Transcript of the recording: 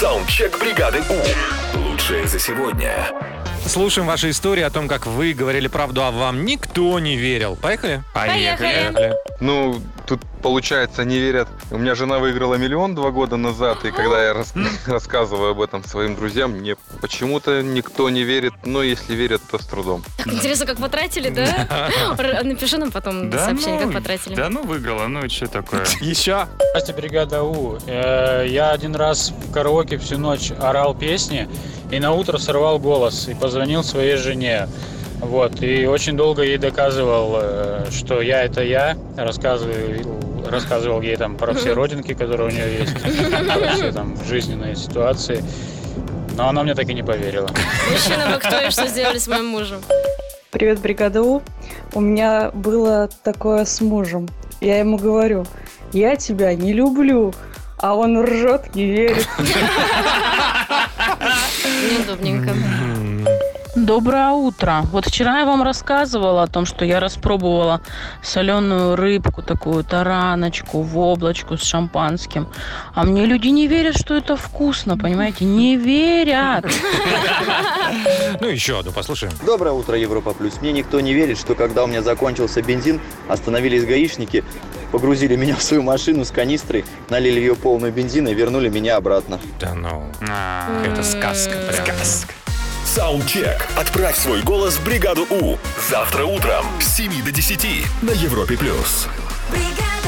Саундчек бригады У. Лучшее за сегодня. Слушаем ваши истории о том, как вы говорили правду, а вам никто не верил. Поехали? Поехали. Ну, тут, получается, не верят. У меня жена выиграла миллион два года назад, и когда я рас- рассказываю об этом своим друзьям, мне почему-то никто не верит, но если верят, то с трудом. Интересно, как потратили, да? Напиши нам потом сообщение, как потратили. Да ну выиграла, ну и что такое? Еще. Здрасте, бригада У. Э, Я один раз в караоке всю ночь орал песни и на утро сорвал голос и позвонил своей жене. Вот, и очень долго ей доказывал, э, что я это я, рассказывал, рассказывал ей там про все родинки, которые у нее есть, про все там жизненные ситуации. Но она мне так и не поверила. Мужчина, вы кто и что сделали с моим мужем? Привет, бригада У. У меня было такое с мужем. Я ему говорю, я тебя не люблю. А он ржет, не верит. Доброе утро. Вот вчера я вам рассказывала о том, что я распробовала соленую рыбку, такую тараночку в облачку с шампанским. А мне люди не верят, что это вкусно, понимаете? Не верят. Ну, еще одну послушаем. Доброе утро, Европа Плюс. Мне никто не верит, что когда у меня закончился бензин, остановились гаишники, погрузили меня в свою машину с канистрой, налили ее полную бензина и вернули меня обратно. Да ну, А, это сказка прям. Сказка. Саундчек. Отправь свой голос в бригаду У. Завтра утром с 7 до 10 на Европе+. плюс. бригада.